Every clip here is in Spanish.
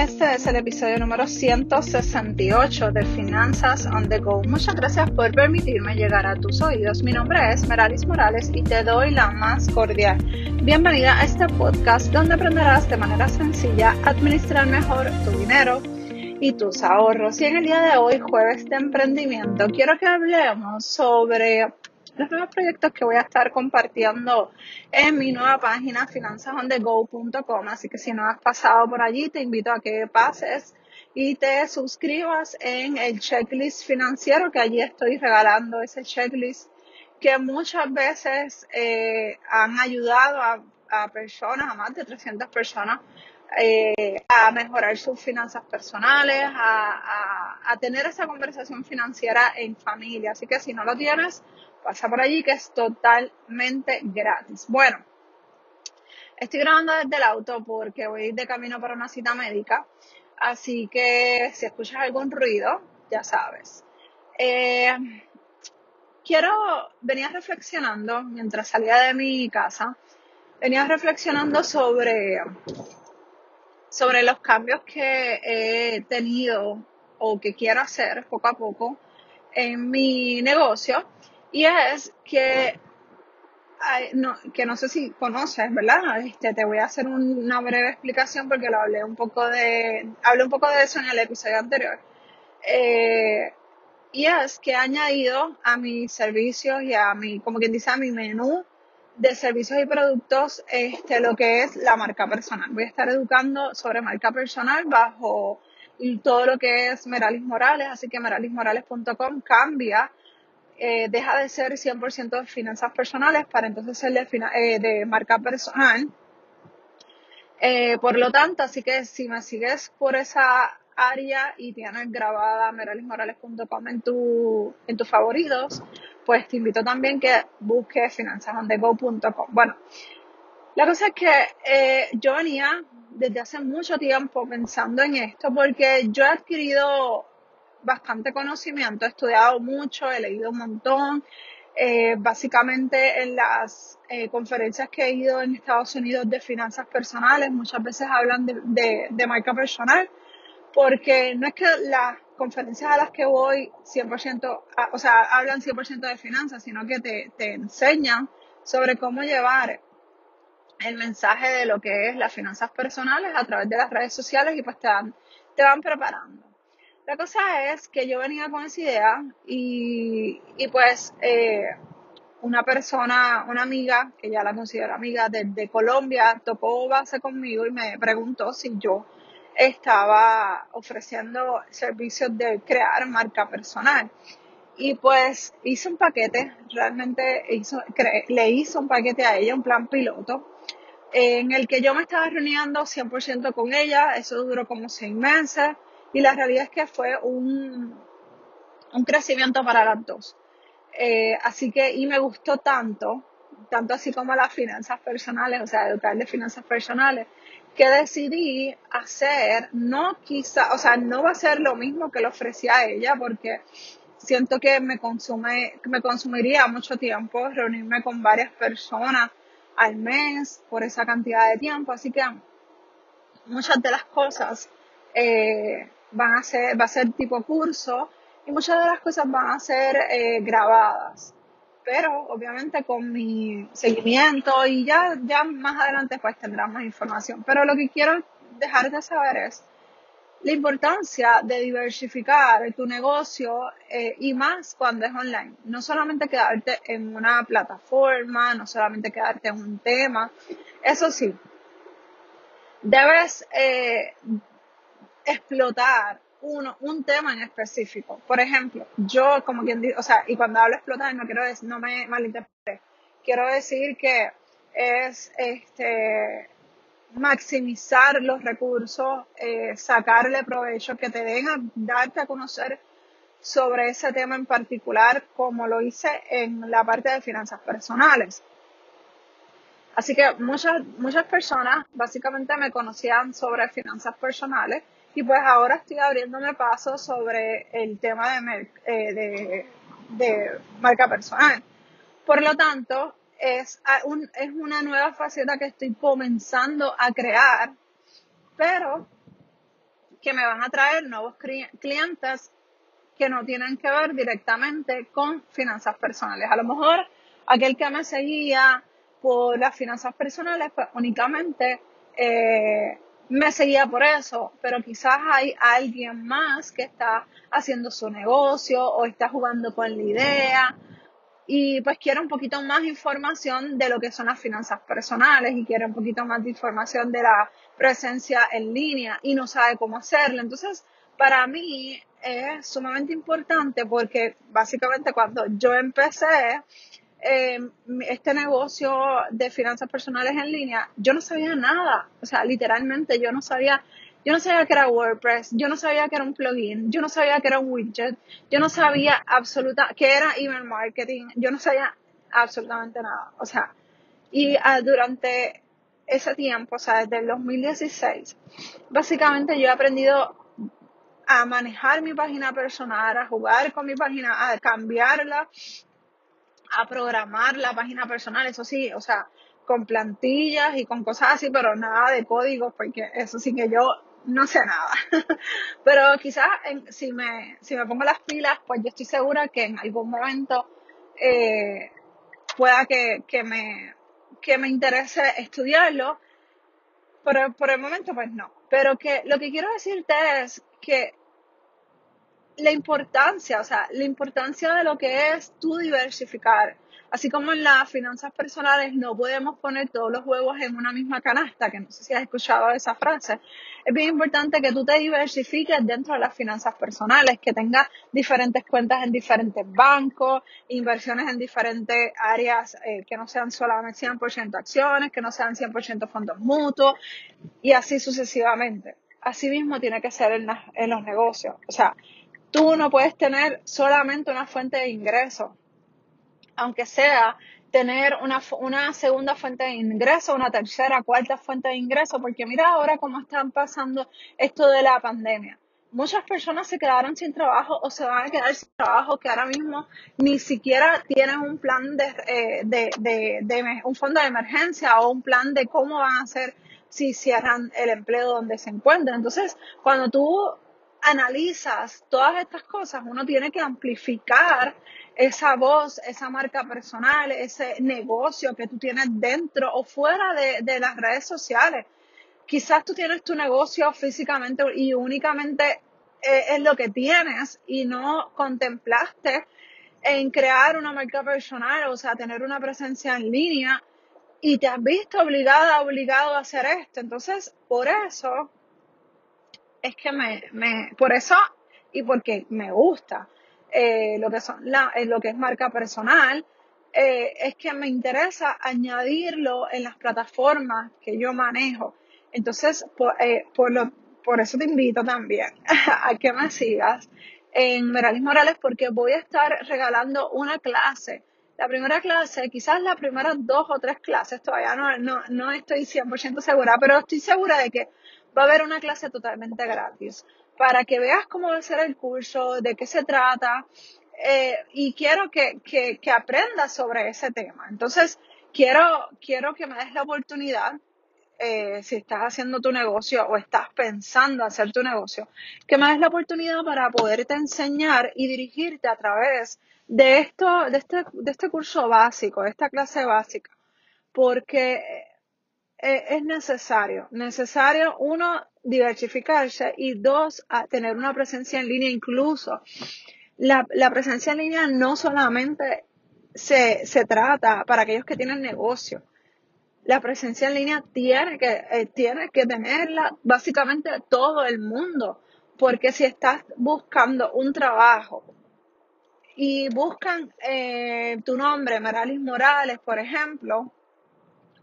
Este es el episodio número 168 de Finanzas on the Go. Muchas gracias por permitirme llegar a tus oídos. Mi nombre es Meralis Morales y te doy la más cordial. Bienvenida a este podcast donde aprenderás de manera sencilla a administrar mejor tu dinero y tus ahorros. Y en el día de hoy, jueves de emprendimiento, quiero que hablemos sobre los nuevos proyectos que voy a estar compartiendo en mi nueva página finanzasondego.com. Así que si no has pasado por allí, te invito a que pases y te suscribas en el checklist financiero que allí estoy regalando ese checklist que muchas veces eh, han ayudado a, personas, a más de 300 personas, eh, a mejorar sus finanzas personales, a, a, tener esa conversación financiera en familia. Así que si no lo tienes, pasa por allí que es totalmente gratis. Bueno, estoy grabando desde el auto porque voy de camino para una cita médica, así que si escuchas algún ruido, ya sabes. Eh, quiero, venía reflexionando mientras salía de mi casa, venía reflexionando sobre, sobre los cambios que he tenido o que quiero hacer poco a poco en mi negocio y es que, no, que no sé si conoces, ¿verdad? Este, te voy a hacer una breve explicación porque lo hablé un poco de, hablé un poco de eso en el episodio anterior. Eh, y es que he añadido a mis servicios y a mi, como quien dice, a mi menú de servicios y productos, este, lo que es la marca personal. Voy a estar educando sobre marca personal bajo todo lo que es Meralis Morales, así que meralismorales.com cambia eh, deja de ser 100% de finanzas personales para entonces ser de, eh, marca personal. Eh, por lo tanto, así que si me sigues por esa área y tienes grabada meralismorales.com en, tu, en tus favoritos, pues te invito también que busques finanzasondego.com. Bueno, la cosa es que yo venía desde hace mucho tiempo pensando en esto porque yo he adquirido bastante conocimiento, he estudiado mucho, he leído un montón. Eh, básicamente en las eh, conferencias que he ido en Estados Unidos de finanzas personales, muchas veces hablan de, de, marca personal, porque no es que las conferencias a las que voy 100%, o sea, hablan 100% de finanzas, sino que te, te enseñan sobre cómo llevar el mensaje de lo que es las finanzas personales a través de las redes sociales y pues te, te van preparando. La cosa es que yo venía con esa idea y, pues eh, una persona, una amiga, que ya la considero amiga desde Colombia, tocó base conmigo y me preguntó si yo estaba ofreciendo servicios de crear marca personal. Y pues hice un paquete, realmente hizo, le hice un paquete a ella, un plan piloto, en el que yo me estaba reuniendo 100% con ella, eso duró como seis meses y la realidad es que fue un, un crecimiento para las dos. Eh, así que, y me gustó tanto, tanto así como las finanzas personales, o sea, educar de finanzas personales, que decidí hacer, no quizá, o sea, no va a ser lo mismo que le ofrecía a ella, porque siento que me consume, me consumiría mucho tiempo reunirme con varias personas al mes por esa cantidad de tiempo, así que muchas de las cosas eh, van a ser, va a ser tipo curso y muchas de las cosas van a ser eh, grabadas. Pero obviamente con mi seguimiento y ya, ya más adelante pues tendrás más información. Pero lo que quiero dejar de saber es la importancia de diversificar tu negocio eh, y más cuando es online. No solamente quedarte en una plataforma, no solamente quedarte en un tema. Eso sí, debes eh, explotar uno, un tema en específico. Por ejemplo, yo como quien dice, o sea, y cuando hablo explotar no quiero decir, no me malinterprete, quiero decir que es este maximizar los recursos, eh, sacarle provecho, que te den darte a conocer sobre ese tema en particular, como lo hice en la parte de finanzas personales. Así que muchas, muchas personas básicamente me conocían sobre finanzas personales y pues ahora estoy abriéndome paso sobre el tema de, eh, de, marca personal. Por lo tanto, es, es una nueva faceta que estoy comenzando a crear, pero que me van a traer nuevos clientes que no tienen que ver directamente con finanzas personales. A lo mejor aquel que me seguía por las finanzas personales, pues únicamente eh, me seguía por eso, pero quizás hay alguien más que está haciendo su negocio o está jugando con la idea y pues quiere un poquito más información de lo que son las finanzas personales y quiere un poquito más de información de la presencia en línea y no sabe cómo hacerlo. Entonces, para mí es sumamente importante porque básicamente cuando yo empecé, Em, este negocio de finanzas personales en línea, yo no sabía nada. O sea, literalmente yo no sabía, yo no sabía que era WordPress, yo no sabía que era un plugin, yo no sabía que era un widget, yo no sabía absoluta, que era email marketing, yo no sabía absolutamente nada. O sea, y ah, durante ese tiempo, o sea, desde el 2016, básicamente yo he aprendido a manejar mi página personal, a jugar con mi página, a cambiarla, a programar la página personal, eso sí, o sea, con plantillas y con cosas así, pero nada de códigos, porque eso sí que yo no sé nada. pero quizás si, me, si me pongo las pilas, pues yo estoy segura que en algún momento eh, pueda que, que, me, que me interese estudiarlo, pero por el momento pues no. Pero que lo que quiero decirte es que la importancia, o sea, la importancia de lo que es tú diversificar. Así como en las finanzas personales no podemos poner todos los huevos en una misma canasta, que no sé si has escuchado esa frase, es bien importante que tú te diversifiques dentro de las finanzas personales, que tengas diferentes cuentas en diferentes bancos, inversiones en diferentes áreas eh, que no sean solamente 100% acciones, que no sean 100% fondos mutuos y así sucesivamente. Así mismo tiene que ser en, en los negocios. O sea, Tú no puedes tener solamente una fuente de ingreso, aunque sea tener una, una segunda fuente de ingreso, una tercera, cuarta fuente de ingreso, porque mira ahora cómo están pasando esto de la pandemia. Muchas personas se quedaron sin trabajo o se van a quedar sin trabajo que ahora mismo ni siquiera tienen un plan de, eh, de, de, de un fondo de emergencia o un plan de cómo van a hacer si cierran el empleo donde se encuentran. Entonces, cuando tú analizas todas estas cosas, uno tiene que amplificar esa voz, esa marca personal, ese negocio que tú tienes dentro o fuera de, las redes sociales. Quizás tú tienes tu negocio físicamente y únicamente eh, es lo que tienes y no contemplaste en crear una marca personal, o sea, tener una presencia en línea y te has visto obligada, obligado a hacer esto. Entonces, por eso es que me, me, por eso y porque me gusta eh, lo que son la, eh, lo que es marca personal, eh, es que me interesa añadirlo en las plataformas que yo manejo. Entonces, por, por, lo, por eso te invito también a que me sigas en Meralis Morales porque voy a estar regalando una clase. La primera clase, quizás las primeras dos o tres clases, todavía no, no, no estoy 100% segura, pero estoy segura de que va a haber una clase totalmente gratis para que veas cómo va a ser el curso, de qué se trata, eh, y quiero que, que, que, aprendas sobre ese tema. Entonces, quiero, quiero que me des la oportunidad, eh, si estás haciendo tu negocio o estás pensando hacer tu negocio, que me des la oportunidad para poderte enseñar y dirigirte a través de esto, de este, de este curso básico, de esta clase básica, porque eh, es necesario, necesario uno diversificarse y dos tener una presencia en línea incluso. La, la presencia en línea no solamente se, se, trata para aquellos que tienen negocio. La presencia en línea tiene que, eh, tiene que tenerla básicamente todo el mundo, porque si estás buscando un trabajo y buscan eh, tu nombre, Meralis Morales, por ejemplo,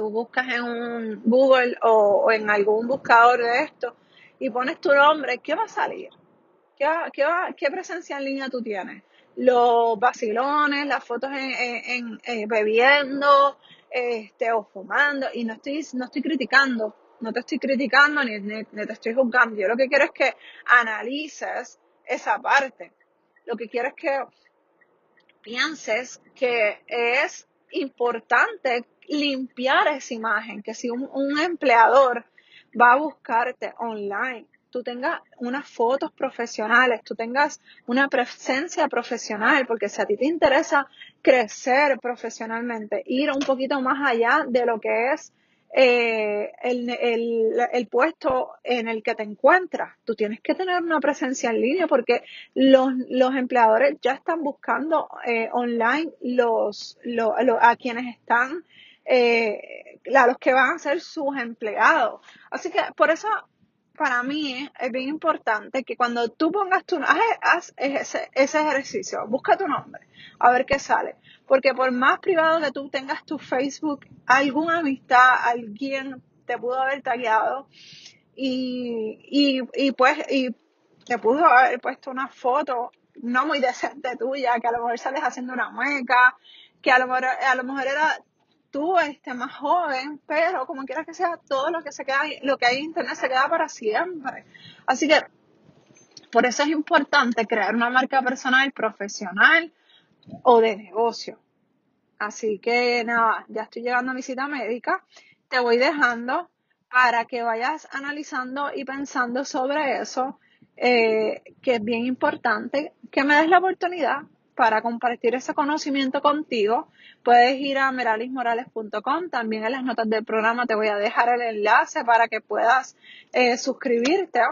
tú buscas en un Google o, en algún buscador de esto y pones tu nombre, ¿qué va a salir? ¿Qué, qué, presencia en línea tú tienes? Los vacilones, las fotos en, eh, bebiendo este, o fumando. Y no estoy, no estoy criticando, no te estoy criticando ni, ni te estoy juzgando. Yo lo que quiero es que analices esa parte. Lo que quiero es que pienses que es importante limpiar esa imagen, que si un, empleador va a buscarte online tú tengas unas fotos profesionales, tú tengas una presencia profesional, porque si a ti te interesa crecer profesionalmente, ir un poquito más allá de lo que es eh, el, el, el, puesto en el que te encuentras. Tú tienes que tener una presencia en línea porque los, los empleadores ya están buscando eh, online los, los, a quienes están, eh, a los que van a ser sus empleados. Así que por eso para mí es bien importante que cuando tú pongas tu haz, haz ese, ese, ejercicio, busca tu nombre, a ver qué sale. Porque por más privado que tú tengas tu Facebook, alguna amistad, alguien te pudo haber tagueado y, y, y pues y te pudo haber puesto una foto no muy decente tuya, que a lo mejor sales haciendo una mueca, que a lo mejor, a lo mejor era tú este, más joven, pero como quieras que sea, todo lo que se queda, lo que hay en internet se queda para siempre. Así que por eso es importante crear una marca personal, profesional o de negocio. Así que nada, ya estoy llegando a mi cita médica. Te voy dejando para que vayas analizando y pensando sobre eso, eh, que es bien importante, que me des la oportunidad para compartir ese conocimiento contigo, puedes ir a meralismorales.com. También en las notas del programa te voy a dejar el enlace para que puedas eh, suscribirte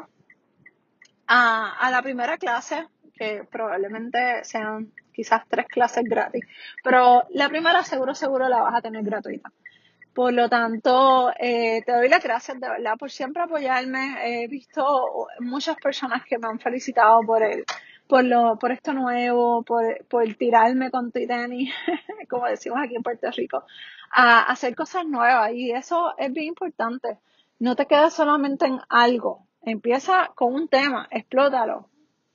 a, a la primera clase, que probablemente sean quizás tres clases gratis, pero la primera seguro, seguro la vas a tener gratuita. Por lo tanto, eh, te doy las gracias de verdad por siempre apoyarme. He visto muchas personas que me han felicitado por el, por lo, por esto nuevo, por, por tirarme con tu tenis, como decimos aquí en Puerto Rico, a, hacer cosas nuevas. Y eso es bien importante. No te quedes solamente en algo. Empieza con un tema, explótalo.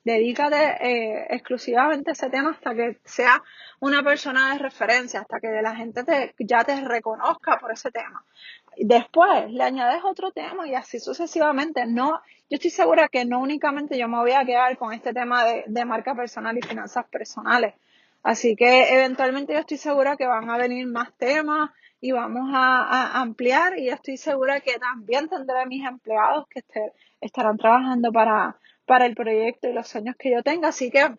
Dedícate eh, exclusivamente a ese tema hasta que sea una persona de referencia, hasta que la gente te, ya te reconozca por ese tema. Después le añades otro tema y así sucesivamente. No, yo estoy segura que no únicamente yo me voy a quedar con este tema de, marca personal y finanzas personales. Así que eventualmente yo estoy segura que van a venir más temas y vamos a, ampliar y estoy segura que también tendré mis empleados que estarán trabajando para, para el proyecto y los sueños que yo tenga. Así que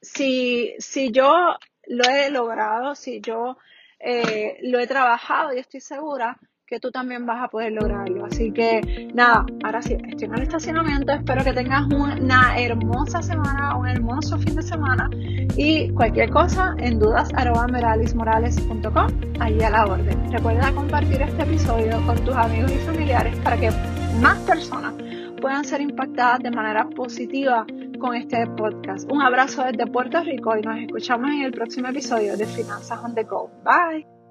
si, si yo lo he logrado, si yo eh, lo he trabajado y estoy segura que tú también vas a poder lograrlo. Así que nada, ahora sí, estoy en el estacionamiento, espero que tengas una hermosa semana, un hermoso fin de semana y cualquier cosa en dudas arroba meralismorales.com, allí a la orden. Recuerda compartir este episodio con tus amigos y familiares para que más personas puedan ser impactadas de manera positiva con este podcast. Un abrazo desde Puerto Rico y nos escuchamos en el próximo episodio de Finanzas on the Go. Bye.